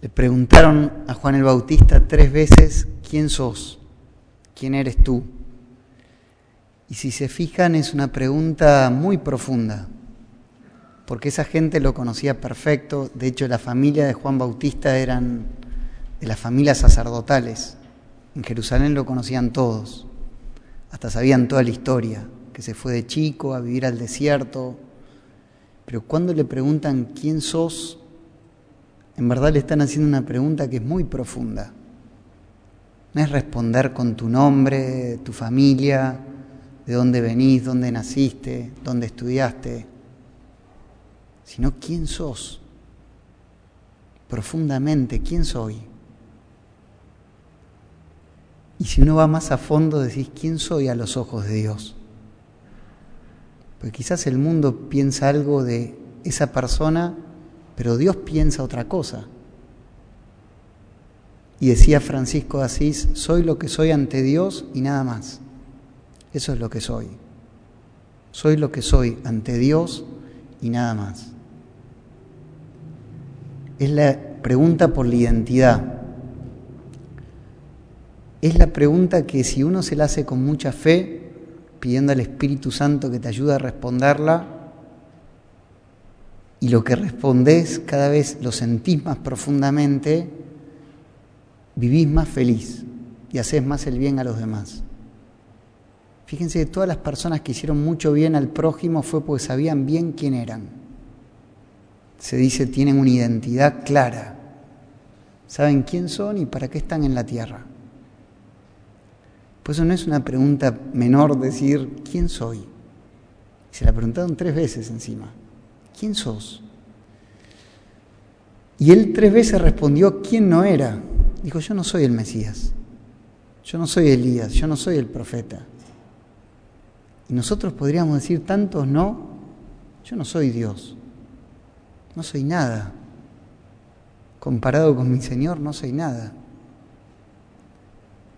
Le preguntaron a Juan el Bautista tres veces, ¿quién sos? ¿Quién eres tú? Y si se fijan es una pregunta muy profunda, porque esa gente lo conocía perfecto, de hecho la familia de Juan Bautista eran de las familias sacerdotales, en Jerusalén lo conocían todos, hasta sabían toda la historia, que se fue de chico a vivir al desierto, pero cuando le preguntan quién sos, en verdad le están haciendo una pregunta que es muy profunda. No es responder con tu nombre, tu familia, de dónde venís, dónde naciste, dónde estudiaste, sino quién sos. Profundamente, ¿quién soy? Y si uno va más a fondo, decís, ¿quién soy a los ojos de Dios? Porque quizás el mundo piensa algo de esa persona pero Dios piensa otra cosa. Y decía Francisco de Asís, soy lo que soy ante Dios y nada más. Eso es lo que soy. Soy lo que soy ante Dios y nada más. Es la pregunta por la identidad. Es la pregunta que si uno se la hace con mucha fe, pidiendo al Espíritu Santo que te ayude a responderla, y lo que respondés cada vez lo sentís más profundamente, vivís más feliz y haces más el bien a los demás. Fíjense que todas las personas que hicieron mucho bien al prójimo fue porque sabían bien quién eran. Se dice tienen una identidad clara, saben quién son y para qué están en la tierra. Pues eso no es una pregunta menor decir quién soy. Se la preguntaron tres veces encima. ¿Quién sos? Y él tres veces respondió, ¿quién no era? Dijo, yo no soy el Mesías, yo no soy Elías, yo no soy el profeta. Y nosotros podríamos decir, tantos no, yo no soy Dios, no soy nada. Comparado con mi Señor, no soy nada.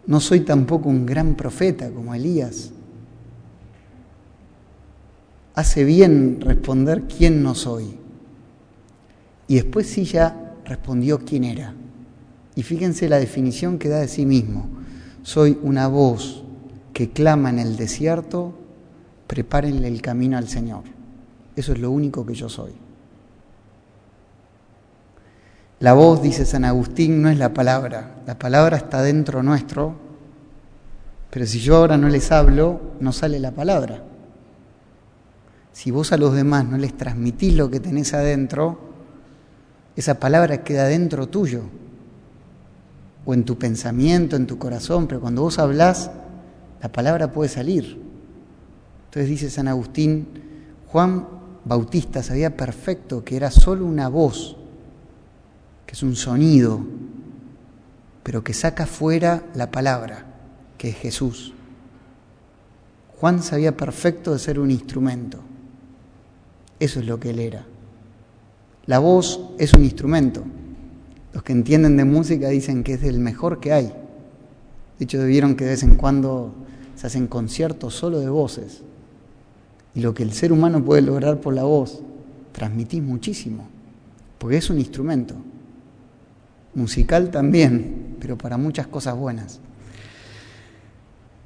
No soy tampoco un gran profeta como Elías hace bien responder quién no soy. Y después sí ya respondió quién era. Y fíjense la definición que da de sí mismo. Soy una voz que clama en el desierto, prepárenle el camino al Señor. Eso es lo único que yo soy. La voz, dice San Agustín, no es la palabra. La palabra está dentro nuestro, pero si yo ahora no les hablo, no sale la palabra. Si vos a los demás no les transmitís lo que tenés adentro, esa palabra queda dentro tuyo, o en tu pensamiento, en tu corazón, pero cuando vos hablás, la palabra puede salir. Entonces dice San Agustín, Juan Bautista sabía perfecto que era solo una voz, que es un sonido, pero que saca fuera la palabra, que es Jesús. Juan sabía perfecto de ser un instrumento. Eso es lo que él era. La voz es un instrumento. Los que entienden de música dicen que es el mejor que hay. De hecho, vieron que de vez en cuando se hacen conciertos solo de voces. Y lo que el ser humano puede lograr por la voz, transmitís muchísimo, porque es un instrumento. Musical también, pero para muchas cosas buenas.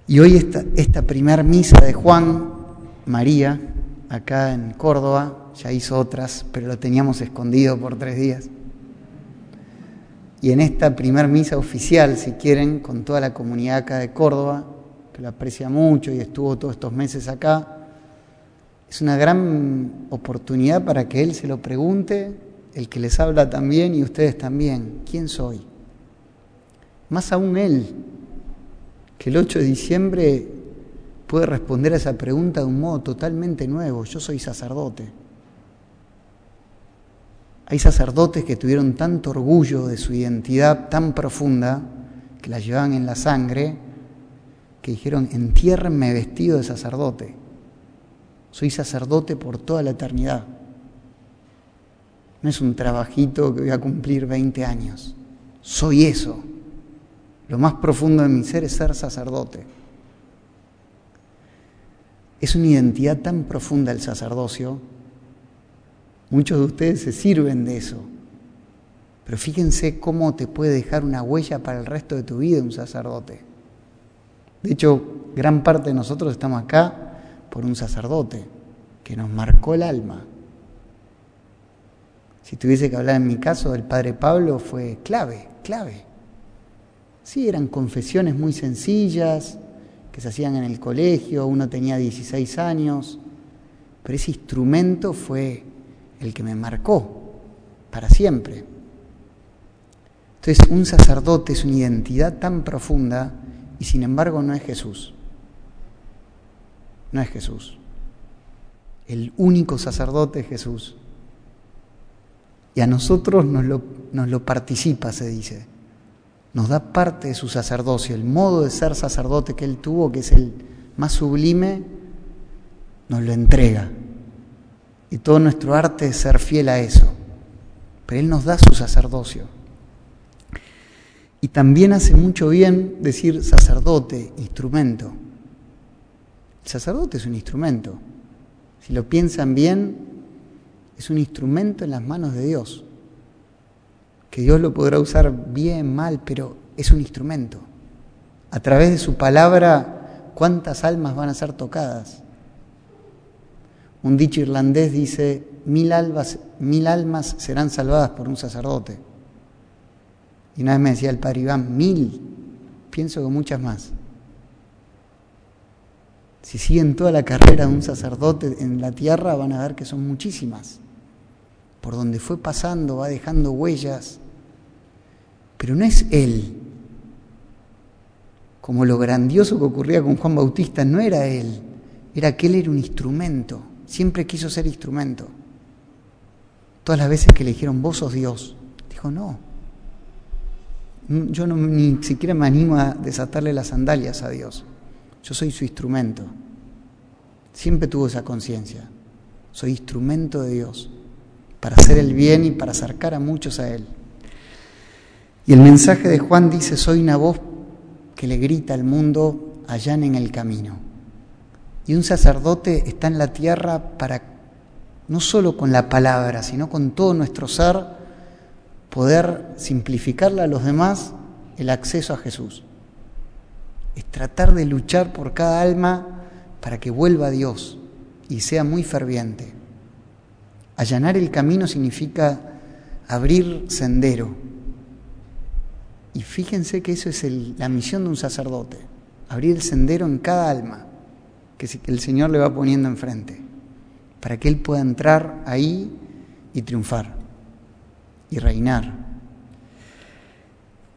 Y hoy esta, esta primer misa de Juan, María, acá en Córdoba, ya hizo otras, pero lo teníamos escondido por tres días. Y en esta primer misa oficial, si quieren, con toda la comunidad acá de Córdoba, que lo aprecia mucho y estuvo todos estos meses acá, es una gran oportunidad para que él se lo pregunte, el que les habla también y ustedes también, ¿quién soy? Más aún él, que el 8 de diciembre puede responder a esa pregunta de un modo totalmente nuevo. Yo soy sacerdote. Hay sacerdotes que tuvieron tanto orgullo de su identidad tan profunda, que la llevaban en la sangre, que dijeron, entiérrenme vestido de sacerdote. Soy sacerdote por toda la eternidad. No es un trabajito que voy a cumplir 20 años. Soy eso. Lo más profundo de mi ser es ser sacerdote. Es una identidad tan profunda el sacerdocio. Muchos de ustedes se sirven de eso. Pero fíjense cómo te puede dejar una huella para el resto de tu vida un sacerdote. De hecho, gran parte de nosotros estamos acá por un sacerdote que nos marcó el alma. Si tuviese que hablar en mi caso, el padre Pablo fue clave, clave. Sí, eran confesiones muy sencillas que se hacían en el colegio, uno tenía 16 años, pero ese instrumento fue el que me marcó para siempre. Entonces, un sacerdote es una identidad tan profunda y sin embargo no es Jesús. No es Jesús. El único sacerdote es Jesús. Y a nosotros nos lo, nos lo participa, se dice. Nos da parte de su sacerdocio. El modo de ser sacerdote que él tuvo, que es el más sublime, nos lo entrega. Y todo nuestro arte es ser fiel a eso. Pero Él nos da su sacerdocio. Y también hace mucho bien decir sacerdote, instrumento. El sacerdote es un instrumento. Si lo piensan bien, es un instrumento en las manos de Dios. Que Dios lo podrá usar bien, mal, pero es un instrumento. A través de su palabra, ¿cuántas almas van a ser tocadas? Un dicho irlandés dice, mil almas, mil almas serán salvadas por un sacerdote. Y una vez me decía el padre Iván, mil, pienso que muchas más. Si siguen toda la carrera de un sacerdote en la tierra, van a ver que son muchísimas. Por donde fue pasando, va dejando huellas. Pero no es él. Como lo grandioso que ocurría con Juan Bautista, no era él. Era que él era un instrumento Siempre quiso ser instrumento. Todas las veces que le dijeron, vos sos Dios, dijo, no. Yo no, ni siquiera me animo a desatarle las sandalias a Dios. Yo soy su instrumento. Siempre tuvo esa conciencia. Soy instrumento de Dios para hacer el bien y para acercar a muchos a Él. Y el mensaje de Juan dice, soy una voz que le grita al mundo, allá en el camino. Y un sacerdote está en la tierra para, no solo con la palabra, sino con todo nuestro ser, poder simplificarle a los demás el acceso a Jesús. Es tratar de luchar por cada alma para que vuelva a Dios y sea muy ferviente. Allanar el camino significa abrir sendero. Y fíjense que eso es la misión de un sacerdote, abrir el sendero en cada alma que el Señor le va poniendo enfrente, para que Él pueda entrar ahí y triunfar y reinar.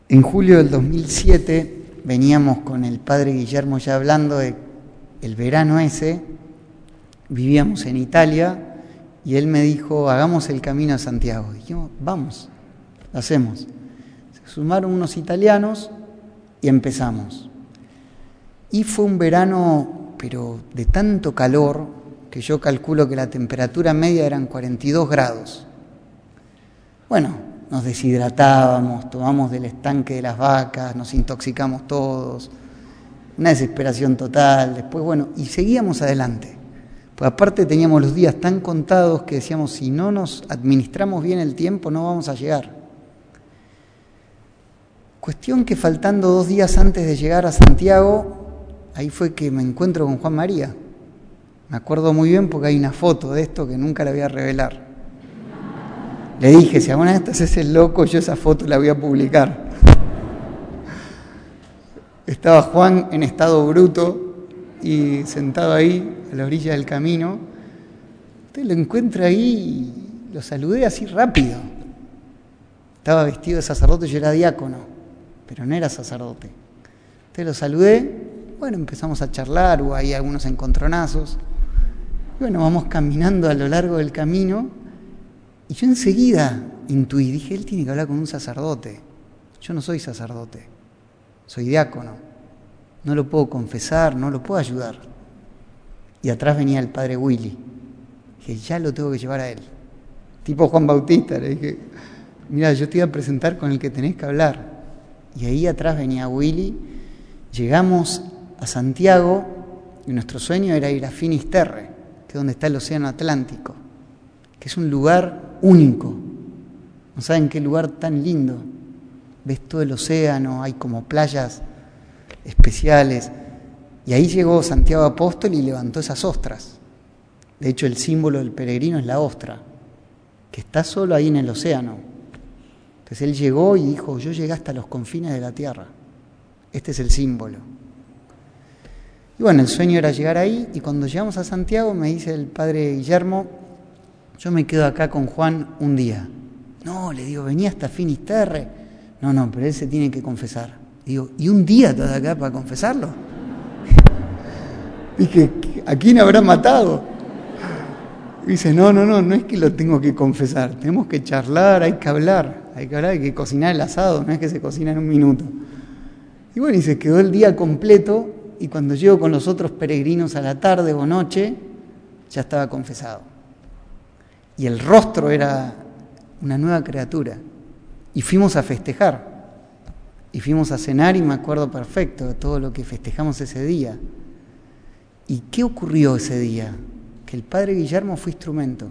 En julio del 2007 veníamos con el padre Guillermo ya hablando de el verano ese, vivíamos en Italia y él me dijo, hagamos el camino a Santiago. Dijimos, vamos, lo hacemos. Sumaron unos italianos y empezamos. Y fue un verano pero de tanto calor que yo calculo que la temperatura media eran 42 grados. Bueno, nos deshidratábamos, tomamos del estanque de las vacas, nos intoxicamos todos, una desesperación total, después bueno, y seguíamos adelante. Pues aparte teníamos los días tan contados que decíamos, si no nos administramos bien el tiempo no vamos a llegar. Cuestión que faltando dos días antes de llegar a Santiago, ahí fue que me encuentro con Juan María. Me acuerdo muy bien porque hay una foto de esto que nunca la voy a revelar. Le dije, si alguna vez estás ese loco, yo esa foto la voy a publicar. Estaba Juan en estado bruto y sentado ahí a la orilla del camino. Usted lo encuentra ahí y lo saludé así rápido. Estaba vestido de sacerdote, yo era diácono, pero no era sacerdote. Usted lo saludé bueno, empezamos a charlar, hubo ahí algunos encontronazos. Y bueno, vamos caminando a lo largo del camino y yo enseguida intuí, dije, él tiene que hablar con un sacerdote. Yo no soy sacerdote, soy diácono. No lo puedo confesar, no lo puedo ayudar. Y atrás venía el padre Willy. Dije, ya lo tengo que llevar a él. Tipo Juan Bautista, le dije, mira, yo te iba a presentar con el que tenés que hablar. Y ahí atrás venía Willy. Llegamos a Santiago y nuestro sueño era ir a Finisterre, que es donde está el Océano Atlántico, que es un lugar único, No saben qué lugar tan lindo. Ves todo el océano, hay como playas especiales. Y ahí llegó Santiago Apóstol y levantó esas ostras. De hecho, el símbolo del peregrino es la ostra, que está solo ahí en el océano. Entonces él llegó y dijo, yo llegué hasta los confines de la tierra. Este es el símbolo. Y bueno, el sueño era llegar ahí y cuando llegamos a Santiago me dice el padre Guillermo, yo me quedo acá con Juan un día. No, le digo, venía hasta Finisterre. No, no, pero él se tiene que confesar. Digo, ¿y un día todo acá para confesarlo? Dije, ¿a quién habrá matado? dice, no, no, no, no es que lo tengo que confesar, tenemos que charlar, hay que hablar, hay que hablar, hay que cocinar el asado, no es que se cocina en un minuto. Y bueno, y se quedó el día completo y cuando llego con los otros peregrinos a la tarde o noche, ya estaba confesado. Y el rostro era una nueva criatura. Y fuimos a festejar. Y fuimos a cenar y me acuerdo perfecto de todo lo que festejamos ese día. ¿Y qué ocurrió ese día? Que el padre Guillermo fue instrumento.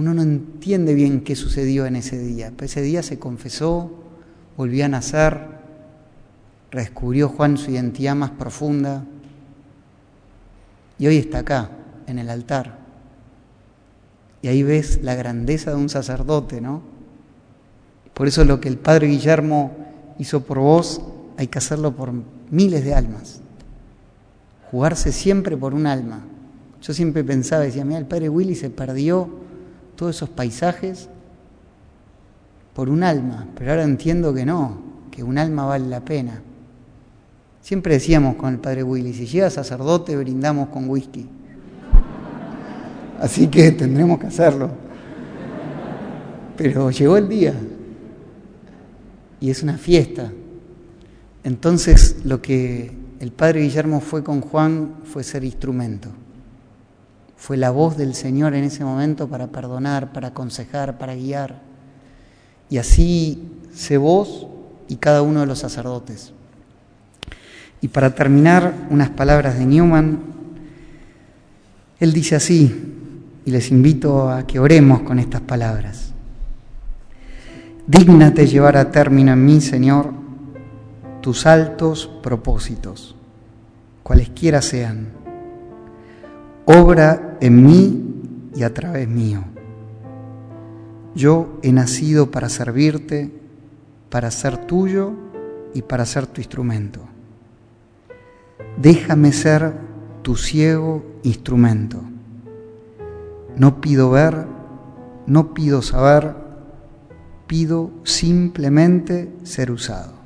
Uno no entiende bien qué sucedió en ese día, pero ese día se confesó, volvió a nacer, redescubrió Juan su identidad más profunda y hoy está acá, en el altar. Y ahí ves la grandeza de un sacerdote, ¿no? Por eso lo que el Padre Guillermo hizo por vos, hay que hacerlo por miles de almas. Jugarse siempre por un alma. Yo siempre pensaba, decía, mira, el Padre Willy se perdió todos esos paisajes por un alma, pero ahora entiendo que no, que un alma vale la pena. Siempre decíamos con el padre Willy, si llega sacerdote brindamos con whisky. Así que tendremos que hacerlo. Pero llegó el día y es una fiesta. Entonces lo que el padre Guillermo fue con Juan fue ser instrumento. Fue la voz del Señor en ese momento para perdonar, para aconsejar, para guiar. Y así se vos y cada uno de los sacerdotes. Y para terminar, unas palabras de Newman. Él dice así, y les invito a que oremos con estas palabras. Dígnate llevar a término en mí, Señor, tus altos propósitos, cualesquiera sean. Obra en mí y a través mío. Yo he nacido para servirte, para ser tuyo y para ser tu instrumento. Déjame ser tu ciego instrumento. No pido ver, no pido saber, pido simplemente ser usado.